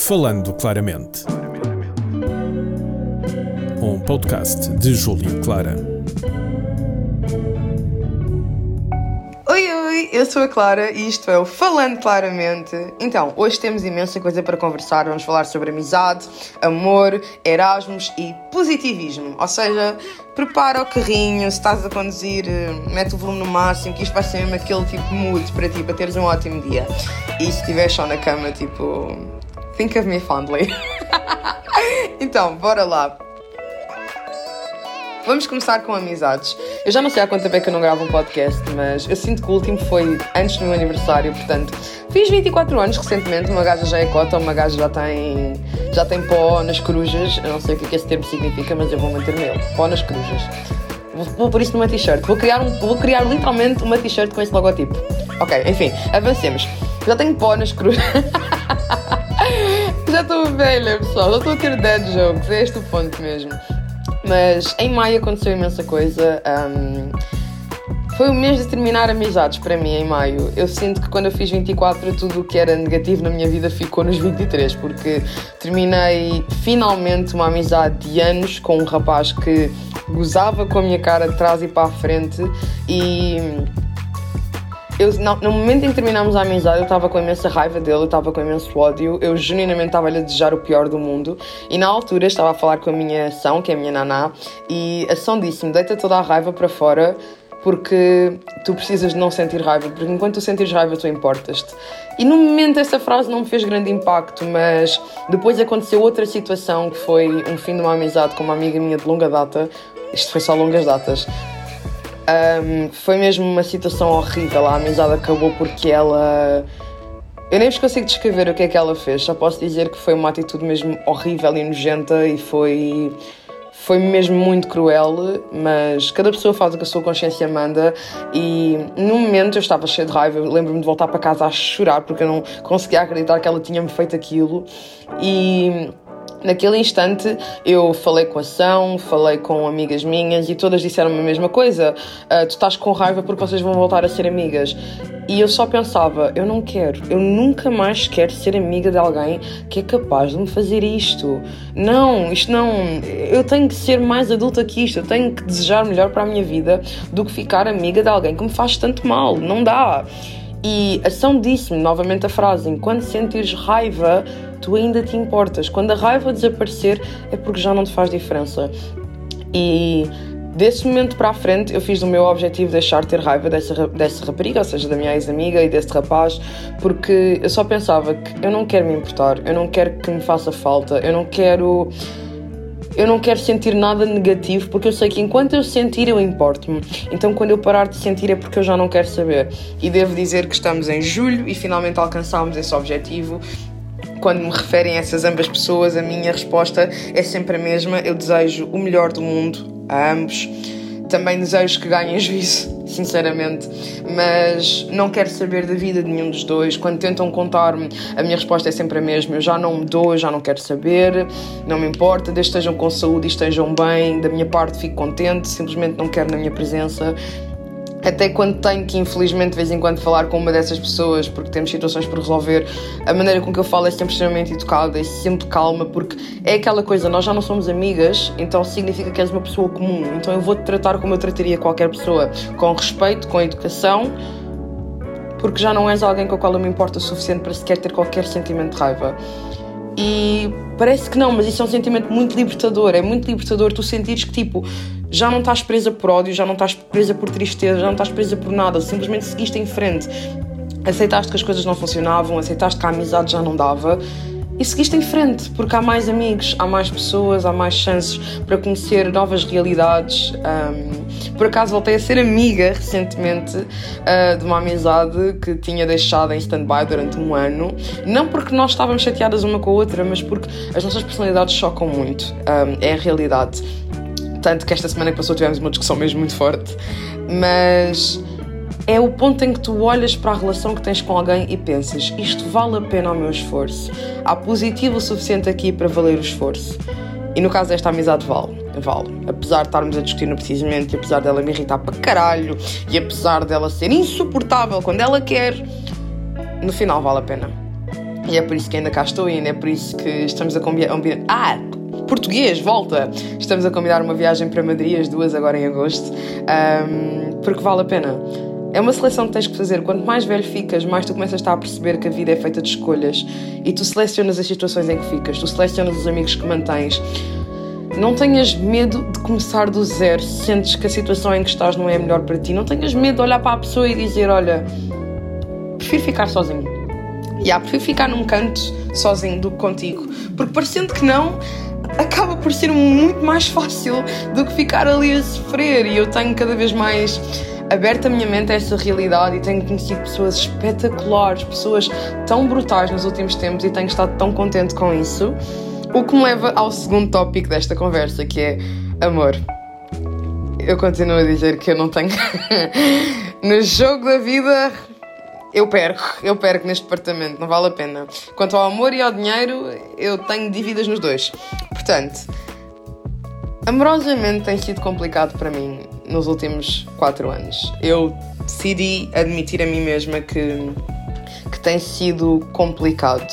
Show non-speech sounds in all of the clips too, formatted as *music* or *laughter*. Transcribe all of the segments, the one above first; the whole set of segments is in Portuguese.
Falando Claramente. Um podcast de Júlio Clara. Oi, oi, eu sou a Clara e isto é o Falando Claramente. Então, hoje temos imensa coisa para conversar. Vamos falar sobre amizade, amor, Erasmus e positivismo. Ou seja, prepara o carrinho, se estás a conduzir, eh, mete o volume no máximo, que isto vai ser mesmo aquele tipo mood para ti, para teres um ótimo dia. E se estiveres só na cama, tipo, think of me fondly. *laughs* então, bora lá. Vamos começar com amizades. Eu já não sei há quanto tempo é que eu não gravo um podcast, mas eu sinto que o último foi antes do meu aniversário, portanto, fiz 24 anos recentemente, uma gaja já é cota, uma gaja já tem, já tem pó nas corujas, eu não sei o que, é que esse termo significa, mas eu vou manter nele, pó nas corujas. Vou, vou pôr isso numa t-shirt, vou criar, um, vou criar literalmente uma t-shirt com esse logotipo. Ok, enfim, avancemos. Já tenho pó nas corujas. *laughs* já estou velha, pessoal, já estou a ter dead jokes, é este o ponto mesmo. Mas em maio aconteceu imensa coisa. Um, foi o mês de terminar amizades para mim, em maio. Eu sinto que quando eu fiz 24, tudo o que era negativo na minha vida ficou nos 23, porque terminei finalmente uma amizade de anos com um rapaz que gozava com a minha cara de trás e para a frente e eu, no, momento em que terminámos a amizade, eu estava com imensa raiva dele, eu estava com imenso ódio, eu genuinamente estava-lhe a desejar o pior do mundo. E na altura estava a falar com a minha ação, que é a minha naná, e a ação disse-me: deita toda a raiva para fora, porque tu precisas de não sentir raiva, porque enquanto tu sentires raiva, tu importas-te. E no momento essa frase não me fez grande impacto, mas depois aconteceu outra situação que foi um fim de uma amizade com uma amiga minha de longa data. Isto foi só longas datas. Um, foi mesmo uma situação horrível. A amizade acabou porque ela. Eu nem vos consigo descrever o que é que ela fez, só posso dizer que foi uma atitude mesmo horrível e nojenta e foi. Foi mesmo muito cruel, mas cada pessoa faz o que a sua consciência manda. E no momento eu estava cheia de raiva. Lembro-me de voltar para casa a chorar porque eu não conseguia acreditar que ela tinha-me feito aquilo. E Naquele instante eu falei com a São, falei com amigas minhas e todas disseram-me a mesma coisa. Uh, tu estás com raiva porque vocês vão voltar a ser amigas. E eu só pensava, eu não quero, eu nunca mais quero ser amiga de alguém que é capaz de me fazer isto. Não, isto não. Eu tenho que ser mais adulta que isto, eu tenho que desejar melhor para a minha vida do que ficar amiga de alguém que me faz tanto mal. Não dá. E a São disse-me novamente a frase: quando sentires raiva, tu ainda te importas. Quando a raiva desaparecer, é porque já não te faz diferença. E desse momento para a frente, eu fiz o meu objetivo deixar de ter raiva dessa, dessa rapariga, ou seja, da minha ex-amiga e desse rapaz, porque eu só pensava que eu não quero me importar, eu não quero que me faça falta, eu não quero eu não quero sentir nada negativo porque eu sei que enquanto eu sentir eu importo-me. Então quando eu parar de sentir é porque eu já não quero saber. E devo dizer que estamos em julho e finalmente alcançámos esse objetivo. Quando me referem a essas ambas pessoas, a minha resposta é sempre a mesma. Eu desejo o melhor do mundo a ambos. Também desejo que ganhem juízo, *laughs* sinceramente, mas não quero saber da vida de nenhum dos dois. Quando tentam contar-me, a minha resposta é sempre a mesma: eu já não me dou, já não quero saber, não me importa, desde que estejam com saúde e estejam bem, da minha parte fico contente, simplesmente não quero na minha presença até quando tenho que, infelizmente, de vez em quando falar com uma dessas pessoas, porque temos situações por resolver, a maneira com que eu falo é sempre extremamente educada e sempre calma, porque é aquela coisa, nós já não somos amigas, então significa que és uma pessoa comum, então eu vou-te tratar como eu trataria qualquer pessoa, com respeito, com educação, porque já não és alguém com o qual eu me importo o suficiente para sequer ter qualquer sentimento de raiva. E parece que não, mas isso é um sentimento muito libertador. É muito libertador tu sentires que, tipo, já não estás presa por ódio, já não estás presa por tristeza, já não estás presa por nada, simplesmente seguiste em frente. Aceitaste que as coisas não funcionavam, aceitaste que a amizade já não dava e seguiste em frente, porque há mais amigos, há mais pessoas, há mais chances para conhecer novas realidades. Um, por acaso voltei a ser amiga recentemente uh, de uma amizade que tinha deixado em stand-by durante um ano, não porque nós estávamos chateadas uma com a outra, mas porque as nossas personalidades chocam muito. Um, é a realidade. Tanto que esta semana que passou tivemos uma discussão mesmo muito forte, mas é o ponto em que tu olhas para a relação que tens com alguém e pensas: isto vale a pena o meu esforço? Há positivo o suficiente aqui para valer o esforço? E no caso desta amizade, vale. Vale. Apesar de estarmos a discutir no precisamente, e apesar dela me irritar para caralho, e apesar dela ser insuportável quando ela quer, no final vale a pena. E é por isso que ainda cá estou e é por isso que estamos a combinar. Ah! Português, volta! Estamos a combinar uma viagem para Madrid, as duas agora em agosto, um, porque vale a pena. É uma seleção que tens que fazer. Quanto mais velho ficas, mais tu começas a, perceber que a vida é feita de escolhas e tu selecionas as situações em que ficas, tu selecionas os amigos que mantens. Não tenhas medo de começar do zero se sentes que a situação em que estás não é a melhor para ti. Não tenhas medo de olhar para a pessoa e dizer: Olha, prefiro ficar sozinho. E yeah, prefiro ficar num canto sozinho do que contigo. Porque parecendo que não, acaba por ser muito mais fácil do que ficar ali a sofrer. E eu tenho cada vez mais aberto a minha mente a essa realidade e tenho conhecido pessoas espetaculares, pessoas tão brutais nos últimos tempos e tenho estado tão contente com isso. O que me leva ao segundo tópico desta conversa, que é amor. Eu continuo a dizer que eu não tenho. *laughs* no jogo da vida, eu perco, eu perco neste departamento, não vale a pena. Quanto ao amor e ao dinheiro, eu tenho dívidas nos dois. Portanto, amorosamente tem sido complicado para mim nos últimos quatro anos. Eu decidi admitir a mim mesma que, que tem sido complicado.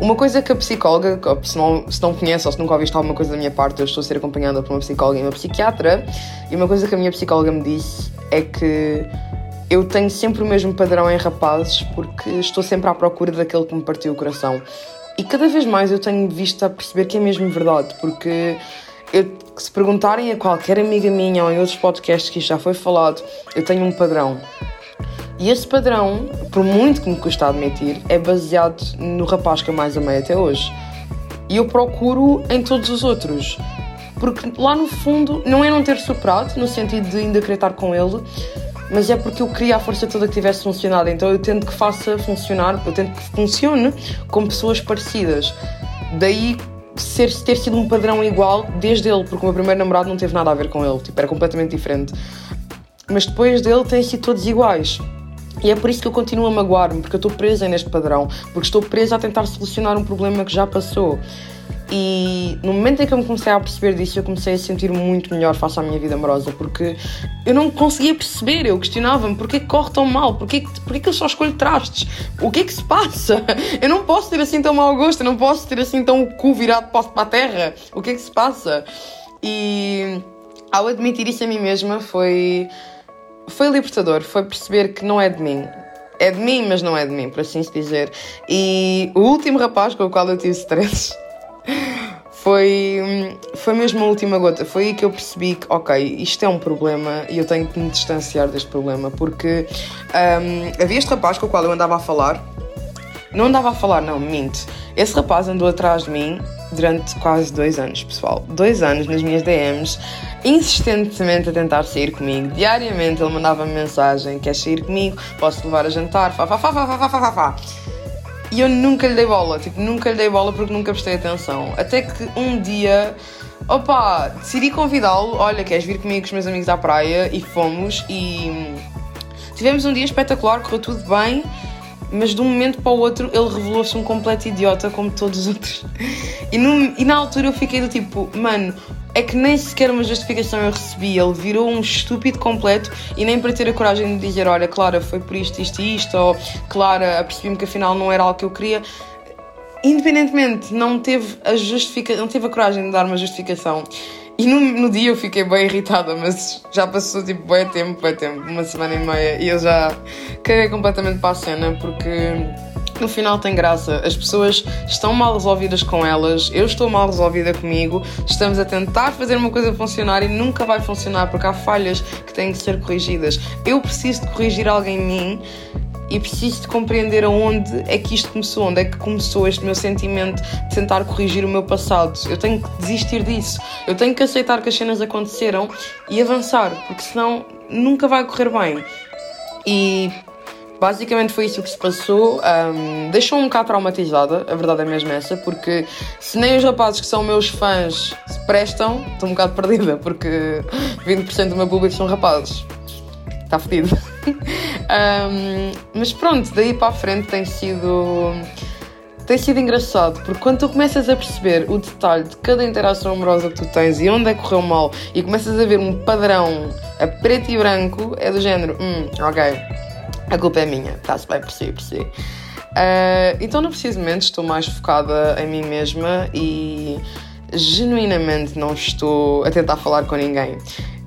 Uma coisa que a psicóloga, se não, se não conhece ou se nunca ouviste alguma coisa da minha parte, eu estou a ser acompanhada por uma psicóloga e uma psiquiatra, e uma coisa que a minha psicóloga me disse é que eu tenho sempre o mesmo padrão em rapazes porque estou sempre à procura daquele que me partiu o coração. E cada vez mais eu tenho visto a perceber que é mesmo verdade, porque eu, se perguntarem a qualquer amiga minha ou em outros podcasts que isto já foi falado, eu tenho um padrão. E esse padrão, por muito que me custa admitir, é baseado no rapaz que eu mais amei até hoje. E eu procuro em todos os outros. Porque lá no fundo, não é não ter superado, no sentido de ainda querer estar com ele, mas é porque eu queria a força toda que tivesse funcionado. Então eu tento que faça funcionar, eu tento que funcione com pessoas parecidas. Daí ser, ter sido um padrão igual desde ele, porque o meu primeiro namorado não teve nada a ver com ele, tipo, era completamente diferente. Mas depois dele têm sido todos iguais. E é por isso que eu continuo a magoar-me, porque eu estou presa neste padrão, porque estou presa a tentar solucionar um problema que já passou. E no momento em que eu me comecei a perceber disso, eu comecei a sentir muito melhor face à minha vida amorosa, porque eu não conseguia perceber, eu questionava-me porquê que corre tão mal, porquê, porquê que eu só escolho trastes, o que é que se passa? Eu não posso ter assim tão mau gosto, eu não posso ter assim tão o cu virado para a terra, o que é que se passa? E ao admitir isso a mim mesma foi, foi libertador, foi perceber que não é de mim, é de mim, mas não é de mim, por assim se dizer. E o último rapaz com o qual eu tive stress foi, foi mesmo a última gota. Foi aí que eu percebi que, ok, isto é um problema e eu tenho que me distanciar deste problema, porque um, havia este rapaz com o qual eu andava a falar. Não andava a falar, não, minto. Esse rapaz andou atrás de mim durante quase dois anos, pessoal. Dois anos nas minhas DMs, insistentemente a tentar sair comigo. Diariamente ele mandava-me mensagem: Queres sair comigo? Posso levar a jantar? Fá, fá, fá, fá, fá, fá, fá, fá. E eu nunca lhe dei bola, tipo, nunca lhe dei bola porque nunca prestei atenção. Até que um dia, opa, decidi convidá-lo, olha, queres vir comigo com os meus amigos à praia? E fomos e hum, tivemos um dia espetacular, correu tudo bem, mas de um momento para o outro ele revelou-se um completo idiota como todos os outros. *laughs* E, no, e na altura eu fiquei do tipo, mano, é que nem sequer uma justificação eu recebi. Ele virou um estúpido completo e nem para ter a coragem de dizer: Olha, Clara, foi por isto, isto e isto, ou Clara, apercebi-me que afinal não era algo que eu queria. Independentemente, não teve a justifica... não teve a coragem de dar uma justificação. E no, no dia eu fiquei bem irritada, mas já passou tipo bem tempo, bem tempo, uma semana e meia, e eu já caguei completamente para a cena porque no final tem graça. As pessoas estão mal resolvidas com elas, eu estou mal resolvida comigo, estamos a tentar fazer uma coisa funcionar e nunca vai funcionar porque há falhas que têm que ser corrigidas. Eu preciso de corrigir alguém em mim e preciso de compreender aonde é que isto começou, onde é que começou este meu sentimento de tentar corrigir o meu passado. Eu tenho que desistir disso. Eu tenho que aceitar que as cenas aconteceram e avançar, porque senão nunca vai correr bem. E basicamente foi isso que se passou. Um, Deixou-me um bocado traumatizada, a verdade é mesmo essa, porque se nem os rapazes que são meus fãs se prestam, estou um bocado perdida, porque 20% do meu público são rapazes. Está fedido. *laughs* um, mas pronto, daí para a frente tem sido. Tem sido engraçado, porque quando tu começas a perceber o detalhe de cada interação amorosa que tu tens e onde é que correu mal e começas a ver um padrão a preto e branco, é do género, hum, ok, a culpa é minha, está-se bem, percebi, percebi. Uh, então, não precisamente, estou mais focada em mim mesma e genuinamente não estou a tentar falar com ninguém.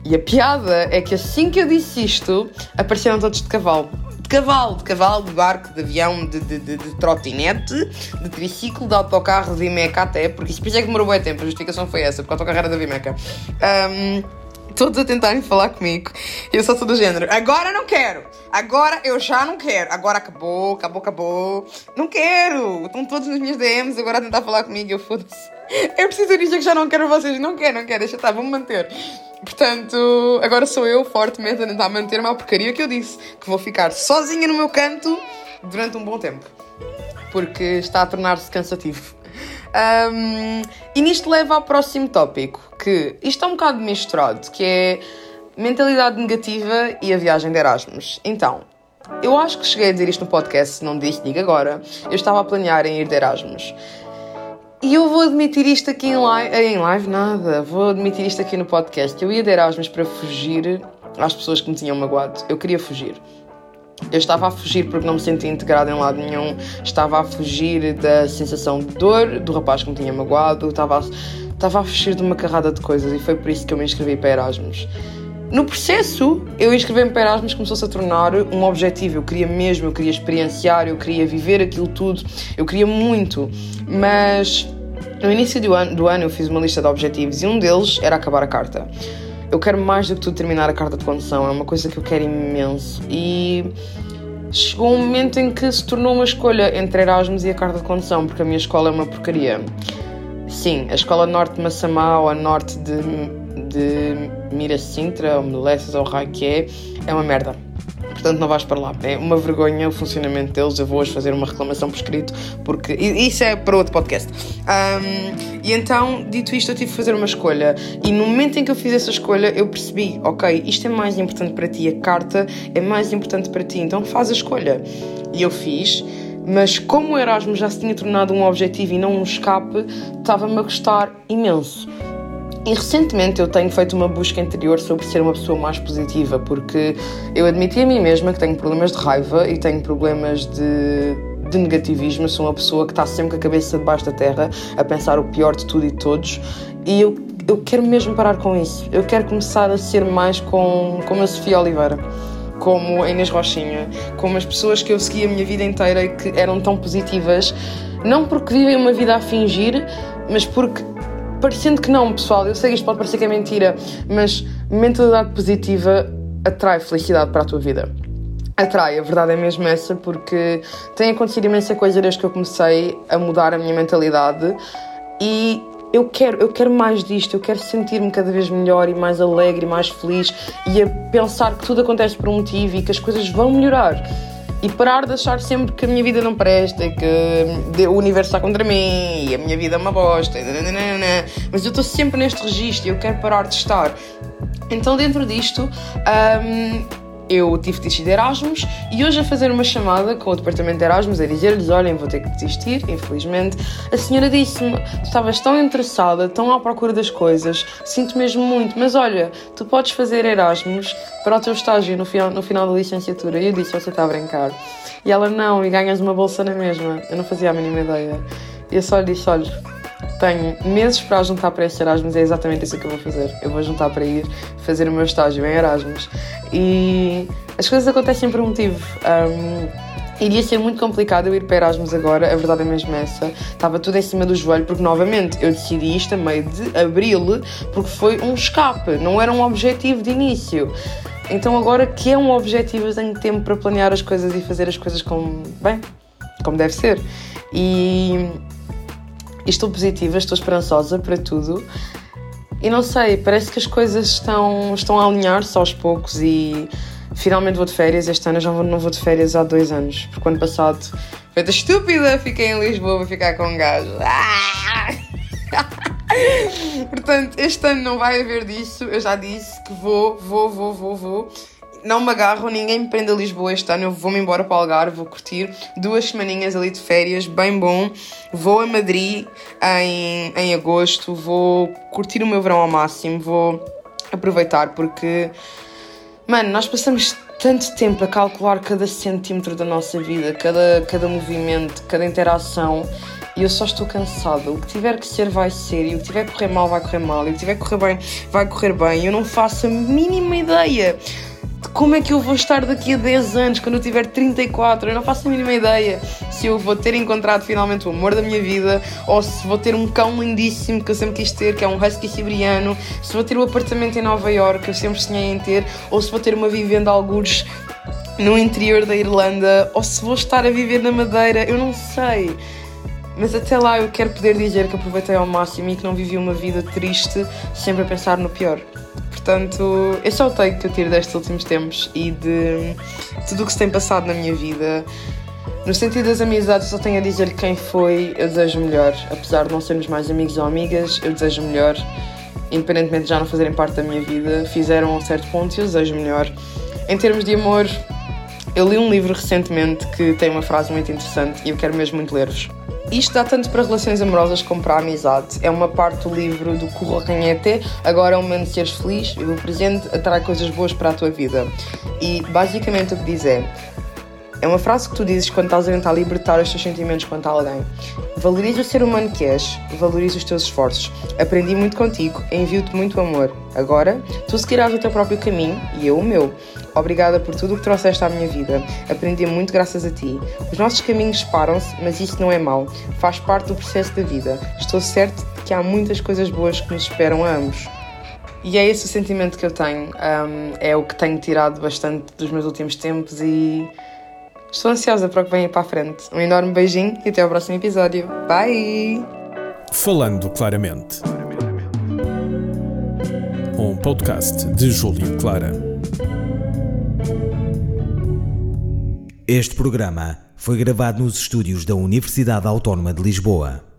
E a piada é que assim que eu disse isto, apareceram todos de cavalo. De cavalo, de cavalo, de barco, de avião, de, de, de, de trotinete, de triciclo, de autocarro, de Imeca até, porque isso é que demorou bem tempo, a justificação foi essa, porque o autocarro era da Vimeca. Um, todos a tentarem falar comigo. E eu só sou do género. Agora não quero. Agora eu já não quero. Agora acabou, acabou, acabou. Não quero. Estão todos nas minhas DMs agora a tentar falar comigo. Eu foda-se. Eu preciso dizer que já não quero vocês. Não quero, não quero. Deixa estar, vou-me manter. Portanto, agora sou eu fortemente a tentar manter-me à porcaria que eu disse. Que vou ficar sozinha no meu canto durante um bom tempo. Porque está a tornar-se cansativo. Um, e nisto leva ao próximo tópico, que isto é um bocado misturado, que é mentalidade negativa e a viagem de Erasmus. Então, eu acho que cheguei a dizer isto no podcast, se não disse, digo agora. Eu estava a planear em ir de Erasmus. E eu vou admitir isto aqui em live, em live nada, vou admitir isto aqui no podcast. Eu ia de Erasmus para fugir às pessoas que me tinham magoado. Eu queria fugir. Eu estava a fugir porque não me sentia integrada em lado nenhum, estava a fugir da sensação de dor do rapaz que me tinha magoado, estava a, estava a fugir de uma carrada de coisas e foi por isso que eu me inscrevi para Erasmus. No processo, eu inscrevi-me para Erasmus começou-se a tornar um objetivo. Eu queria mesmo, eu queria experienciar, eu queria viver aquilo tudo, eu queria muito. Mas no início do ano, do ano eu fiz uma lista de objetivos e um deles era acabar a carta. Eu quero mais do que tudo terminar a carta de condução, é uma coisa que eu quero imenso. E chegou um momento em que se tornou uma escolha entre Erasmus e a carta de condução, porque a minha escola é uma porcaria. Sim, a escola norte de Massamá a norte de, de Miracintra ou Melessas ou Raio que é, é uma merda portanto não vais para lá. É uma vergonha o funcionamento deles. Eu vou hoje fazer uma reclamação por escrito, porque isso é para outro podcast. Um, e então, dito isto, eu tive que fazer uma escolha. E no momento em que eu fiz essa escolha, eu percebi: ok, isto é mais importante para ti, a carta é mais importante para ti, então faz a escolha. E eu fiz. Mas como o Erasmus já se tinha tornado um objetivo e não um escape, estava-me a gostar imenso. E recentemente eu tenho feito uma busca interior sobre ser uma pessoa mais positiva, porque eu admiti a mim mesma que tenho problemas de raiva e tenho problemas de, de negativismo. Eu sou uma pessoa que está sempre com a cabeça debaixo da terra a pensar o pior de tudo e de todos. E eu, eu quero mesmo parar com isso. Eu quero começar a ser mais com, como a Sofia Oliveira como a Inês Rochinha, como as pessoas que eu segui a minha vida inteira e que eram tão positivas, não porque vivem uma vida a fingir, mas porque parecendo que não, pessoal, eu sei que isto pode parecer que é mentira, mas mentalidade positiva atrai felicidade para a tua vida. Atrai, a verdade é mesmo essa, porque tem acontecido imensa coisa desde que eu comecei a mudar a minha mentalidade e eu quero, eu quero mais disto, eu quero sentir-me cada vez melhor e mais alegre e mais feliz e a pensar que tudo acontece por um motivo e que as coisas vão melhorar e parar de achar sempre que a minha vida não presta, que o universo está contra mim e a minha vida é uma bosta. Mas eu estou sempre neste registro e eu quero parar de estar. Então, dentro disto, um, eu tive de desistir de Erasmus e hoje a fazer uma chamada com o departamento de Erasmus a dizer-lhes: olhem, vou ter que desistir, infelizmente. A senhora disse-me: estavas tão interessada, tão à procura das coisas, sinto mesmo muito, mas olha, tu podes fazer Erasmus para o teu estágio no final, no final da licenciatura. E eu disse: você está a brincar. E ela: não, e ganhas uma bolsa na mesma. Eu não fazia a mínima ideia. E eu só lhe disse: olha tenho meses para juntar para esse Erasmus, é exatamente isso que eu vou fazer. Eu vou juntar para ir fazer o meu estágio em Erasmus. E as coisas acontecem por um motivo. Um, Iria ser muito complicado eu ir para Erasmus agora, a verdade é mesmo essa. Estava tudo em cima do joelho, porque novamente eu decidi isto a meio de abril, porque foi um escape, não era um objetivo de início. Então agora que é um objetivo, eu tenho tempo para planear as coisas e fazer as coisas como, bem, como deve ser. E estou positiva, estou esperançosa para tudo. E não sei, parece que as coisas estão, estão a alinhar-se aos poucos e finalmente vou de férias. Este ano já não vou de férias há dois anos, porque ano passado, feita estúpida, fiquei em Lisboa para ficar com um gajo. Ah! *laughs* Portanto, este ano não vai haver disso. Eu já disse que vou, vou, vou, vou, vou não me agarro, ninguém me prende a Lisboa este ano. Eu vou-me embora para o Algarve, vou curtir duas semaninhas ali de férias, bem bom. Vou a Madrid em, em agosto, vou curtir o meu verão ao máximo, vou aproveitar porque, mano, nós passamos tanto tempo a calcular cada centímetro da nossa vida, cada, cada movimento, cada interação. E eu só estou cansada. O que tiver que ser, vai ser. E o que tiver que correr mal, vai correr mal. E o que tiver que correr bem, vai correr bem. Eu não faço a mínima ideia de como é que eu vou estar daqui a 10 anos, quando eu tiver 34. Eu não faço a mínima ideia se eu vou ter encontrado finalmente o amor da minha vida ou se vou ter um cão lindíssimo que eu sempre quis ter, que é um husky siberiano. Se vou ter o um apartamento em Nova York que eu sempre sonhei em ter. Ou se vou ter uma vivenda algures no interior da Irlanda. Ou se vou estar a viver na Madeira. Eu não sei. Mas até lá eu quero poder dizer que aproveitei ao máximo e que não vivi uma vida triste sempre a pensar no pior. Portanto, esse é o take que eu tiro destes últimos tempos e de tudo o que se tem passado na minha vida. No sentido das amizades, só tenho a dizer que quem foi, eu desejo melhor. Apesar de não sermos mais amigos ou amigas, eu desejo melhor. Independentemente de já não fazerem parte da minha vida, fizeram a um certo ponto e eu desejo melhor. Em termos de amor, eu li um livro recentemente que tem uma frase muito interessante e eu quero mesmo muito ler-vos. Isto dá tanto para relações amorosas como para a amizade. É uma parte do livro do Curro Ranhete, agora é um momento de seres feliz, e o presente atrai coisas boas para a tua vida. E basicamente o que diz é: é uma frase que tu dizes quando estás a tentar libertar os teus sentimentos quanto a alguém. Valoriza o ser humano que és, valoriza os teus esforços. Aprendi muito contigo, envio-te muito amor. Agora, tu seguirás o teu próprio caminho e eu o meu. Obrigada por tudo o que trouxeste à minha vida. Aprendi muito graças a ti. Os nossos caminhos separam-se, mas isso não é mau. Faz parte do processo da vida. Estou certo que há muitas coisas boas que nos esperam a ambos. E é esse o sentimento que eu tenho. Um, é o que tenho tirado bastante dos meus últimos tempos e Estou ansiosa para o que vem para a frente. Um enorme beijinho e até ao próximo episódio. Bye! Falando claramente. Um podcast de Júlio Clara. Este programa foi gravado nos estúdios da Universidade Autónoma de Lisboa.